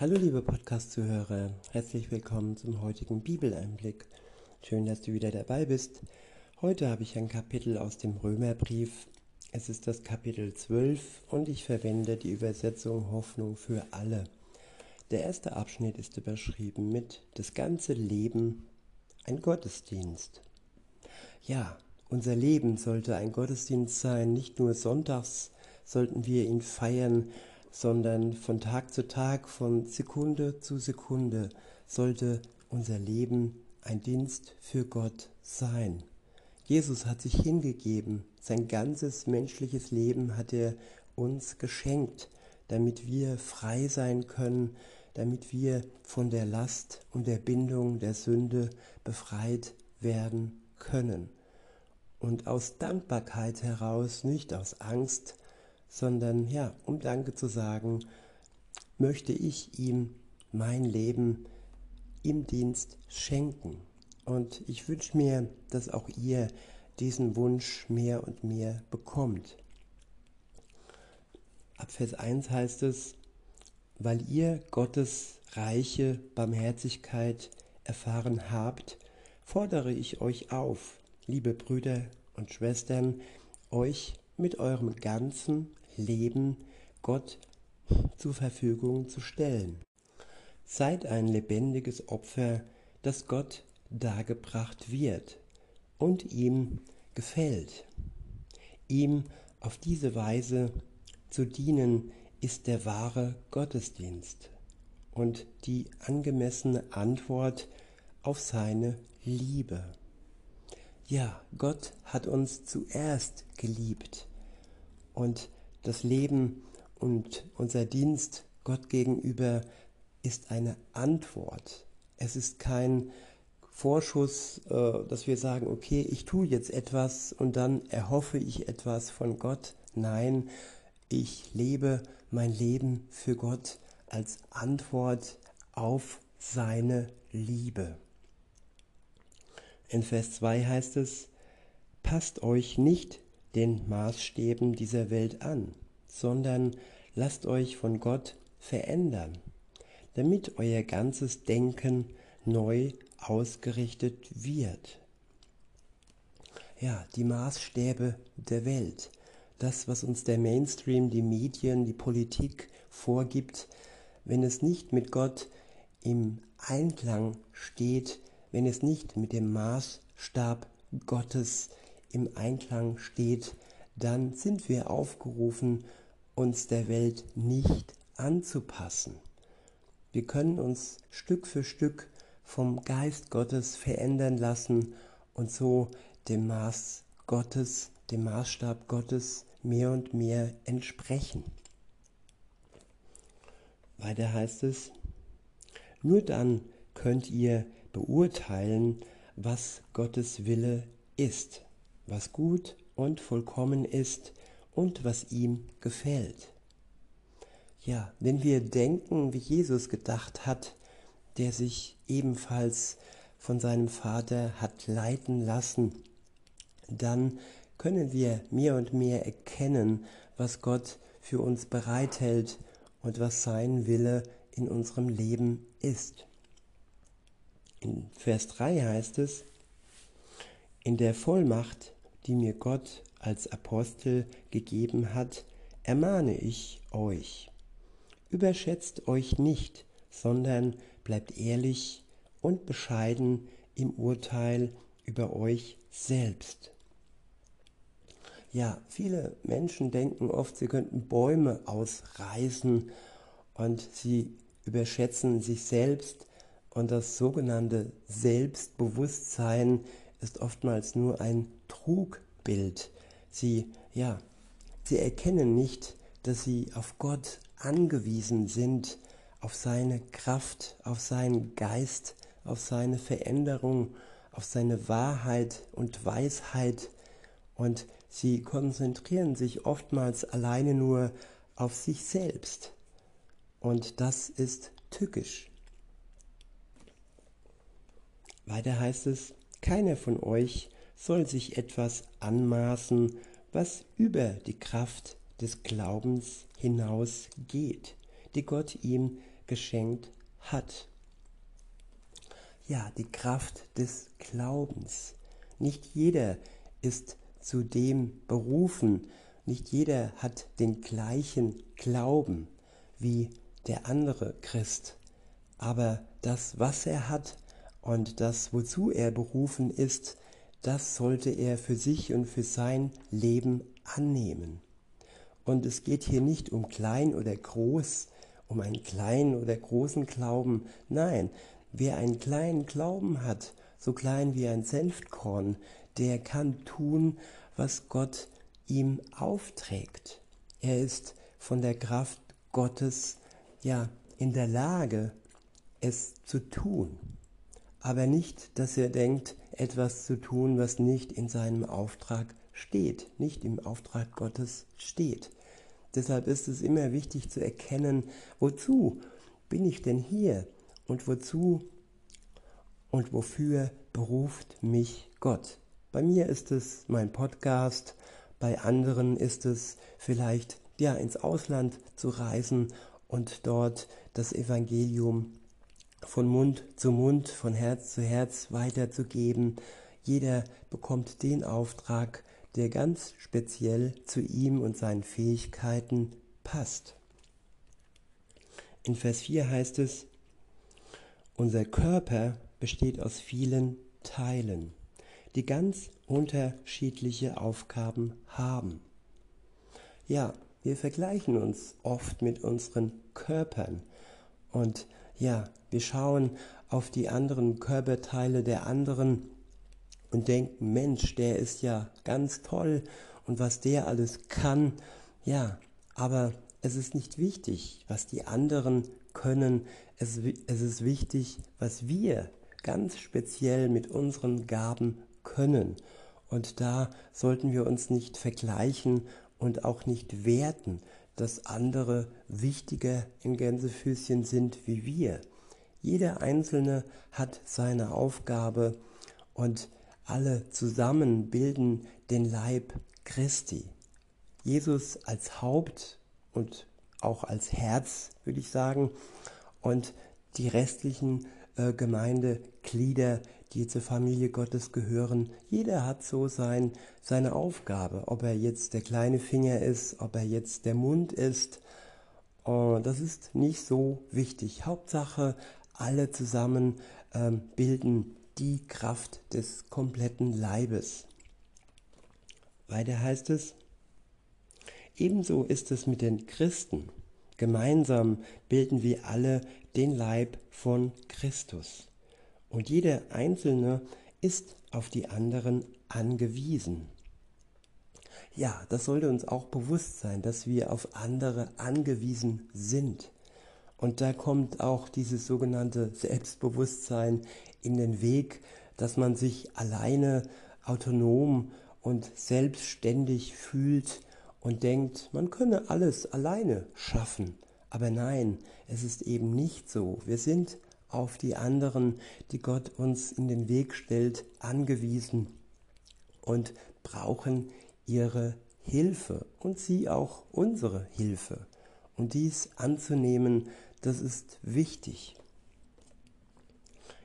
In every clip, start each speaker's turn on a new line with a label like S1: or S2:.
S1: Hallo liebe Podcast-Zuhörer, herzlich willkommen zum heutigen Bibeleinblick. Schön, dass du wieder dabei bist. Heute habe ich ein Kapitel aus dem Römerbrief. Es ist das Kapitel 12 und ich verwende die Übersetzung Hoffnung für alle. Der erste Abschnitt ist überschrieben mit Das ganze Leben ein Gottesdienst. Ja, unser Leben sollte ein Gottesdienst sein, nicht nur sonntags sollten wir ihn feiern, sondern von Tag zu Tag, von Sekunde zu Sekunde sollte unser Leben ein Dienst für Gott sein. Jesus hat sich hingegeben, sein ganzes menschliches Leben hat er uns geschenkt, damit wir frei sein können, damit wir von der Last und der Bindung der Sünde befreit werden können. Und aus Dankbarkeit heraus, nicht aus Angst, sondern ja, um Danke zu sagen, möchte ich ihm mein Leben im Dienst schenken. Und ich wünsche mir, dass auch ihr diesen Wunsch mehr und mehr bekommt. Ab Vers 1 heißt es, weil ihr Gottes reiche Barmherzigkeit erfahren habt, fordere ich euch auf, liebe Brüder und Schwestern, euch mit eurem ganzen Leben Gott zur Verfügung zu stellen. Seid ein lebendiges Opfer, das Gott dargebracht wird und ihm gefällt. Ihm auf diese Weise zu dienen ist der wahre Gottesdienst und die angemessene Antwort auf seine Liebe. Ja, Gott hat uns zuerst geliebt und das Leben und unser Dienst Gott gegenüber ist eine Antwort. Es ist kein Vorschuss, äh, dass wir sagen, okay, ich tue jetzt etwas und dann erhoffe ich etwas von Gott. Nein, ich lebe mein Leben für Gott als Antwort auf seine Liebe. In Vers 2 heißt es, passt euch nicht den Maßstäben dieser Welt an, sondern lasst euch von Gott verändern, damit euer ganzes Denken neu ausgerichtet wird. Ja, die Maßstäbe der Welt, das, was uns der Mainstream, die Medien, die Politik vorgibt, wenn es nicht mit Gott im Einklang steht, wenn es nicht mit dem Maßstab Gottes im Einklang steht, dann sind wir aufgerufen, uns der Welt nicht anzupassen. Wir können uns Stück für Stück vom Geist Gottes verändern lassen und so dem Maß Gottes, dem Maßstab Gottes mehr und mehr entsprechen. Weiter heißt es, nur dann könnt ihr beurteilen, was Gottes Wille ist was gut und vollkommen ist und was ihm gefällt. Ja, wenn wir denken, wie Jesus gedacht hat, der sich ebenfalls von seinem Vater hat leiten lassen, dann können wir mehr und mehr erkennen, was Gott für uns bereithält und was sein Wille in unserem Leben ist. In Vers 3 heißt es, in der Vollmacht die mir Gott als Apostel gegeben hat, ermahne ich euch. Überschätzt euch nicht, sondern bleibt ehrlich und bescheiden im Urteil über euch selbst. Ja, viele Menschen denken oft, sie könnten Bäume ausreißen und sie überschätzen sich selbst und das sogenannte Selbstbewusstsein ist oftmals nur ein Trugbild. Sie, ja, sie erkennen nicht, dass sie auf Gott angewiesen sind, auf seine Kraft, auf seinen Geist, auf seine Veränderung, auf seine Wahrheit und Weisheit und sie konzentrieren sich oftmals alleine nur auf sich selbst. Und das ist tückisch. Weiter heißt es, keiner von euch soll sich etwas anmaßen, was über die Kraft des Glaubens hinausgeht, die Gott ihm geschenkt hat. Ja, die Kraft des Glaubens. Nicht jeder ist zu dem berufen, nicht jeder hat den gleichen Glauben wie der andere Christ. Aber das, was er hat und das, wozu er berufen ist, das sollte er für sich und für sein Leben annehmen. Und es geht hier nicht um klein oder groß, um einen kleinen oder großen Glauben. Nein, wer einen kleinen Glauben hat, so klein wie ein Senfkorn, der kann tun, was Gott ihm aufträgt. Er ist von der Kraft Gottes ja in der Lage, es zu tun. Aber nicht, dass er denkt, etwas zu tun, was nicht in seinem Auftrag steht, nicht im Auftrag Gottes steht. Deshalb ist es immer wichtig zu erkennen, wozu bin ich denn hier und wozu und wofür beruft mich Gott. Bei mir ist es mein Podcast, bei anderen ist es vielleicht ja ins Ausland zu reisen und dort das Evangelium von Mund zu Mund, von Herz zu Herz weiterzugeben. Jeder bekommt den Auftrag, der ganz speziell zu ihm und seinen Fähigkeiten passt. In Vers 4 heißt es, unser Körper besteht aus vielen Teilen, die ganz unterschiedliche Aufgaben haben. Ja, wir vergleichen uns oft mit unseren Körpern und ja, wir schauen auf die anderen Körperteile der anderen und denken, Mensch, der ist ja ganz toll und was der alles kann, ja, aber es ist nicht wichtig, was die anderen können, es, es ist wichtig, was wir ganz speziell mit unseren Gaben können. Und da sollten wir uns nicht vergleichen und auch nicht werten, dass andere wichtiger in Gänsefüßchen sind wie wir. Jeder Einzelne hat seine Aufgabe und alle zusammen bilden den Leib Christi. Jesus als Haupt und auch als Herz, würde ich sagen, und die restlichen Gemeindeglieder, die zur Familie Gottes gehören. Jeder hat so sein, seine Aufgabe, ob er jetzt der kleine Finger ist, ob er jetzt der Mund ist. Äh, das ist nicht so wichtig. Hauptsache, alle zusammen ähm, bilden die Kraft des kompletten Leibes. Weiter heißt es, ebenso ist es mit den Christen. Gemeinsam bilden wir alle den Leib von Christus. Und jeder Einzelne ist auf die anderen angewiesen. Ja, das sollte uns auch bewusst sein, dass wir auf andere angewiesen sind. Und da kommt auch dieses sogenannte Selbstbewusstsein in den Weg, dass man sich alleine autonom und selbstständig fühlt und denkt, man könne alles alleine schaffen. Aber nein, es ist eben nicht so. Wir sind auf die anderen, die Gott uns in den Weg stellt, angewiesen und brauchen ihre Hilfe und sie auch unsere Hilfe. Und dies anzunehmen, das ist wichtig.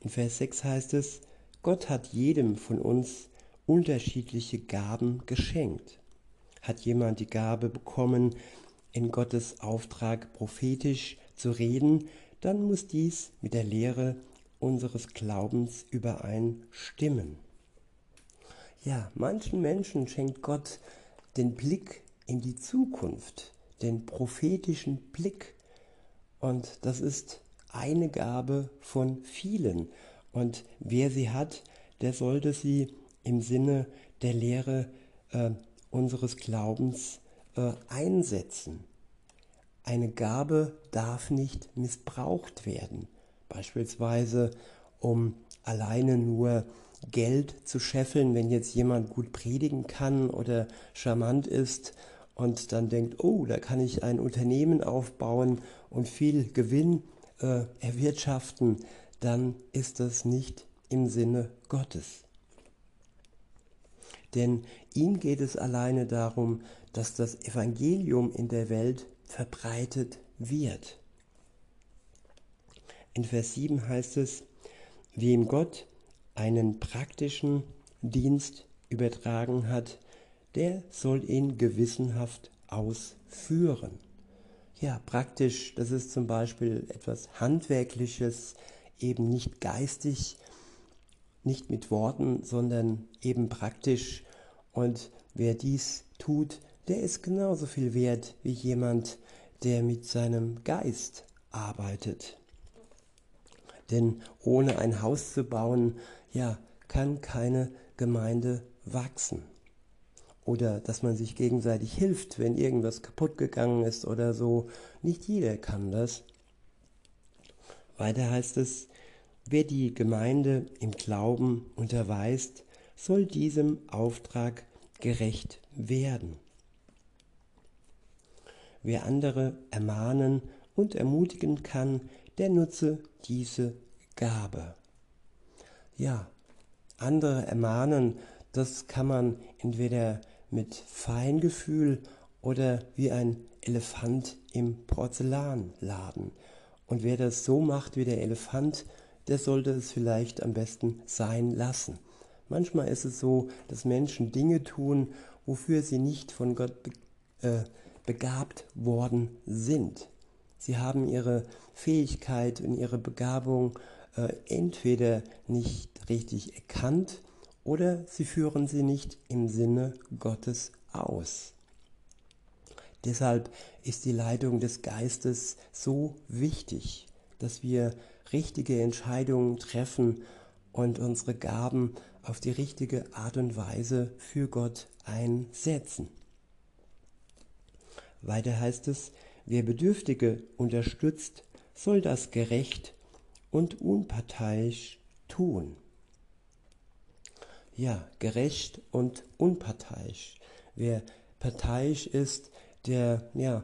S1: In Vers 6 heißt es, Gott hat jedem von uns unterschiedliche Gaben geschenkt. Hat jemand die Gabe bekommen, in Gottes Auftrag prophetisch zu reden, dann muss dies mit der Lehre unseres Glaubens übereinstimmen. Ja, manchen Menschen schenkt Gott den Blick in die Zukunft, den prophetischen Blick. Und das ist eine Gabe von vielen. Und wer sie hat, der sollte sie im Sinne der Lehre äh, unseres Glaubens äh, einsetzen. Eine Gabe darf nicht missbraucht werden, beispielsweise um alleine nur Geld zu scheffeln, wenn jetzt jemand gut predigen kann oder charmant ist und dann denkt, oh, da kann ich ein Unternehmen aufbauen und viel Gewinn äh, erwirtschaften, dann ist das nicht im Sinne Gottes. Denn ihm geht es alleine darum, dass das Evangelium in der Welt verbreitet wird. In Vers 7 heißt es, wem Gott einen praktischen Dienst übertragen hat, der soll ihn gewissenhaft ausführen. Ja, praktisch, das ist zum Beispiel etwas Handwerkliches, eben nicht geistig, nicht mit Worten, sondern eben praktisch. Und wer dies tut, der ist genauso viel wert wie jemand, der mit seinem Geist arbeitet. Denn ohne ein Haus zu bauen, ja, kann keine Gemeinde wachsen. Oder dass man sich gegenseitig hilft, wenn irgendwas kaputt gegangen ist oder so. Nicht jeder kann das. Weiter heißt es, wer die Gemeinde im Glauben unterweist, soll diesem Auftrag gerecht werden. Wer andere ermahnen und ermutigen kann, der nutze diese Gabe. Ja, andere ermahnen, das kann man entweder mit Feingefühl oder wie ein Elefant im Porzellanladen. Und wer das so macht wie der Elefant, der sollte es vielleicht am besten sein lassen. Manchmal ist es so, dass Menschen Dinge tun, wofür sie nicht von Gott äh, begabt worden sind. Sie haben ihre Fähigkeit und ihre Begabung äh, entweder nicht richtig erkannt oder sie führen sie nicht im Sinne Gottes aus. Deshalb ist die Leitung des Geistes so wichtig, dass wir richtige Entscheidungen treffen und unsere Gaben auf die richtige Art und Weise für Gott einsetzen. Weiter heißt es, wer Bedürftige unterstützt, soll das gerecht und unparteiisch tun. Ja, gerecht und unparteiisch. Wer parteiisch ist, der, ja,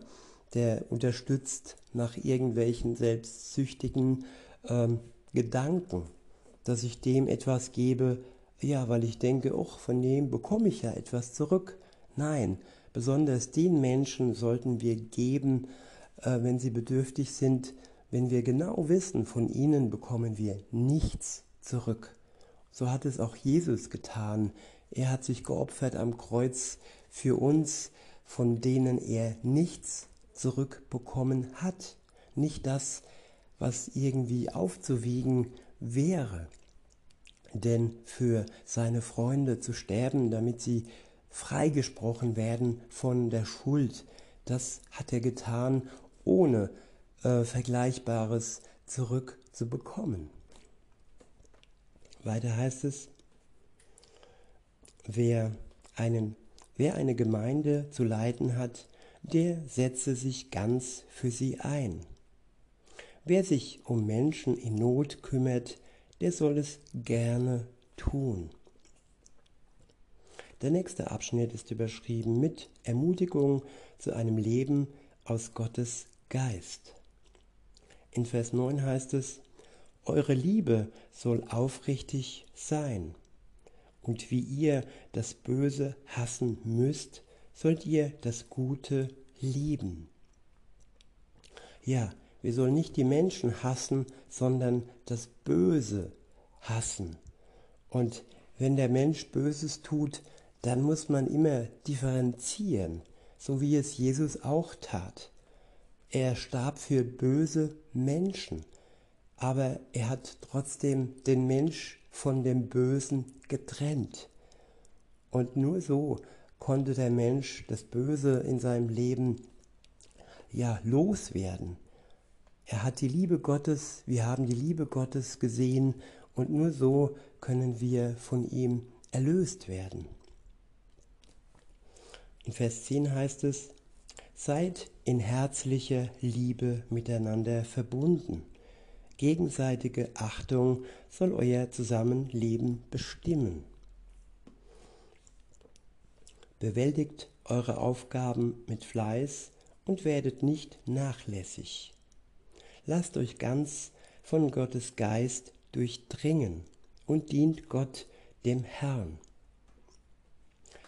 S1: der unterstützt nach irgendwelchen selbstsüchtigen ähm, Gedanken, dass ich dem etwas gebe, ja, weil ich denke, ach, von dem bekomme ich ja etwas zurück. Nein, besonders den Menschen sollten wir geben, äh, wenn sie bedürftig sind, wenn wir genau wissen, von ihnen bekommen wir nichts zurück. So hat es auch Jesus getan. Er hat sich geopfert am Kreuz für uns, von denen er nichts zurückbekommen hat. Nicht das, was irgendwie aufzuwiegen wäre. Denn für seine Freunde zu sterben, damit sie freigesprochen werden von der Schuld, das hat er getan, ohne äh, Vergleichbares zurückzubekommen. Weiter heißt es, wer, einen, wer eine Gemeinde zu leiten hat, der setze sich ganz für sie ein. Wer sich um Menschen in Not kümmert, der soll es gerne tun. Der nächste Abschnitt ist überschrieben mit Ermutigung zu einem Leben aus Gottes Geist. In Vers 9 heißt es, Eure Liebe soll aufrichtig sein. Und wie ihr das Böse hassen müsst, sollt ihr das Gute lieben. Ja, wir sollen nicht die Menschen hassen, sondern das Böse hassen. Und wenn der Mensch Böses tut, dann muss man immer differenzieren, so wie es Jesus auch tat. Er starb für böse Menschen, aber er hat trotzdem den Mensch von dem Bösen getrennt. Und nur so konnte der Mensch das Böse in seinem Leben ja loswerden. Er hat die Liebe Gottes, wir haben die Liebe Gottes gesehen und nur so können wir von ihm erlöst werden. In Vers 10 heißt es, Seid in herzlicher Liebe miteinander verbunden. Gegenseitige Achtung soll euer Zusammenleben bestimmen. Bewältigt eure Aufgaben mit Fleiß und werdet nicht nachlässig. Lasst euch ganz von Gottes Geist durchdringen und dient Gott dem Herrn.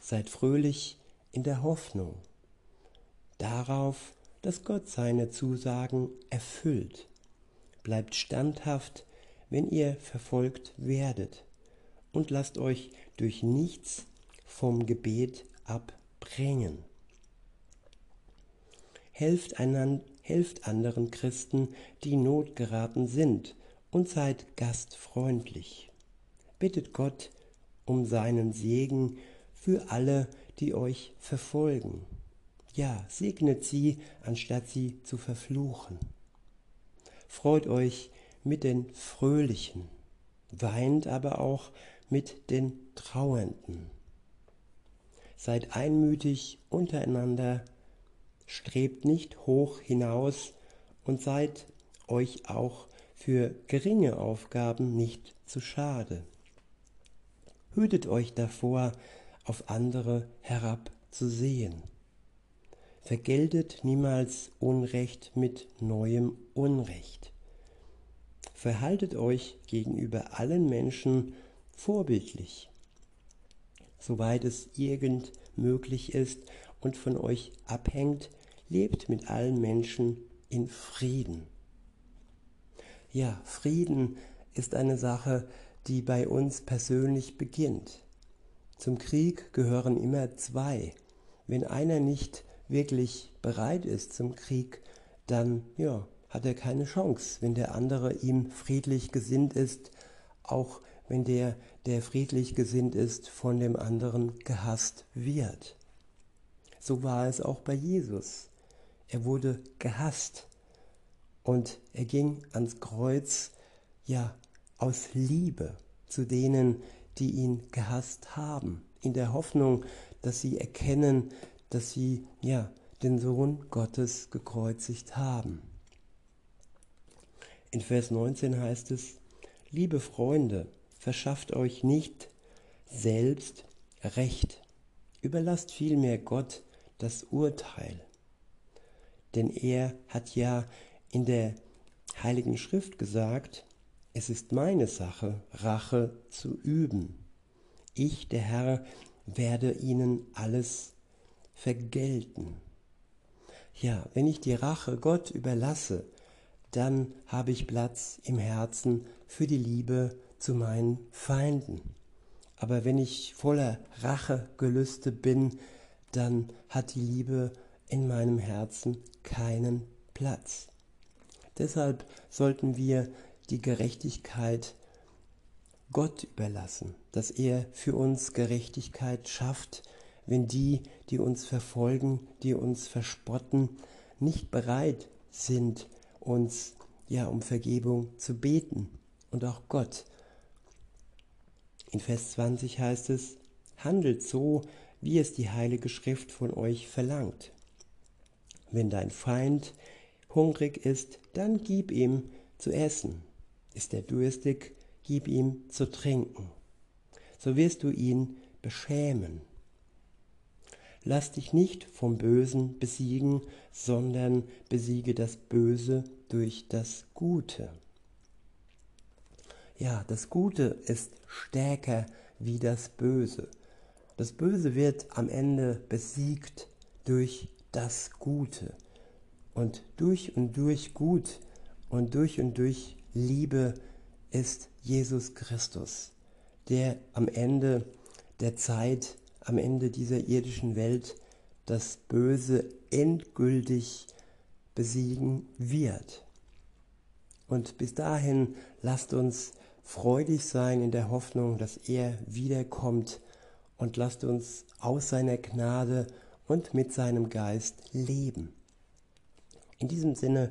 S1: Seid fröhlich in der Hoffnung darauf, dass Gott seine Zusagen erfüllt. bleibt standhaft, wenn ihr verfolgt werdet, und lasst euch durch nichts vom Gebet abbringen. Helft, einander, helft anderen Christen, die Not geraten sind, und seid gastfreundlich. Bittet Gott um seinen Segen für alle, die euch verfolgen. Ja, segnet sie, anstatt sie zu verfluchen. Freut euch mit den Fröhlichen, weint aber auch mit den Trauernden. Seid einmütig untereinander, strebt nicht hoch hinaus und seid euch auch für geringe Aufgaben nicht zu schade. Hütet euch davor, auf andere herabzusehen. Vergeltet niemals Unrecht mit neuem Unrecht. Verhaltet euch gegenüber allen Menschen vorbildlich, soweit es irgend möglich ist und von euch abhängt, lebt mit allen Menschen in Frieden. Ja, Frieden ist eine Sache, die bei uns persönlich beginnt. Zum Krieg gehören immer zwei. Wenn einer nicht wirklich bereit ist zum Krieg, dann ja, hat er keine Chance, wenn der andere ihm friedlich gesinnt ist, auch wenn der, der friedlich gesinnt ist, von dem anderen gehasst wird. So war es auch bei Jesus. Er wurde gehasst und er ging ans Kreuz, ja, aus Liebe zu denen, die ihn gehasst haben, in der Hoffnung, dass sie erkennen, dass sie ja den Sohn Gottes gekreuzigt haben. In Vers 19 heißt es, liebe Freunde, verschafft euch nicht selbst Recht, überlasst vielmehr Gott das Urteil. Denn er hat ja in der Heiligen Schrift gesagt, es ist meine Sache, Rache zu üben. Ich, der Herr, werde ihnen alles vergelten. Ja, wenn ich die Rache Gott überlasse, dann habe ich Platz im Herzen für die Liebe zu meinen Feinden. Aber wenn ich voller Rachegelüste bin, dann hat die Liebe in meinem Herzen keinen Platz. Deshalb sollten wir die Gerechtigkeit Gott überlassen, dass er für uns Gerechtigkeit schafft, wenn die, die uns verfolgen, die uns verspotten, nicht bereit sind, uns ja um Vergebung zu beten. Und auch Gott. In Vers 20 heißt es, handelt so, wie es die Heilige Schrift von euch verlangt. Wenn dein Feind hungrig ist, dann gib ihm zu essen. Ist er durstig, gib ihm zu trinken. So wirst du ihn beschämen. Lass dich nicht vom Bösen besiegen, sondern besiege das Böse durch das Gute. Ja, das Gute ist stärker wie das Böse. Das Böse wird am Ende besiegt durch das Gute. Und durch und durch gut und durch und durch Liebe ist Jesus Christus, der am Ende der Zeit, am Ende dieser irdischen Welt das Böse endgültig besiegen wird. Und bis dahin lasst uns freudig sein in der Hoffnung, dass er wiederkommt und lasst uns aus seiner Gnade und mit seinem Geist leben. In diesem Sinne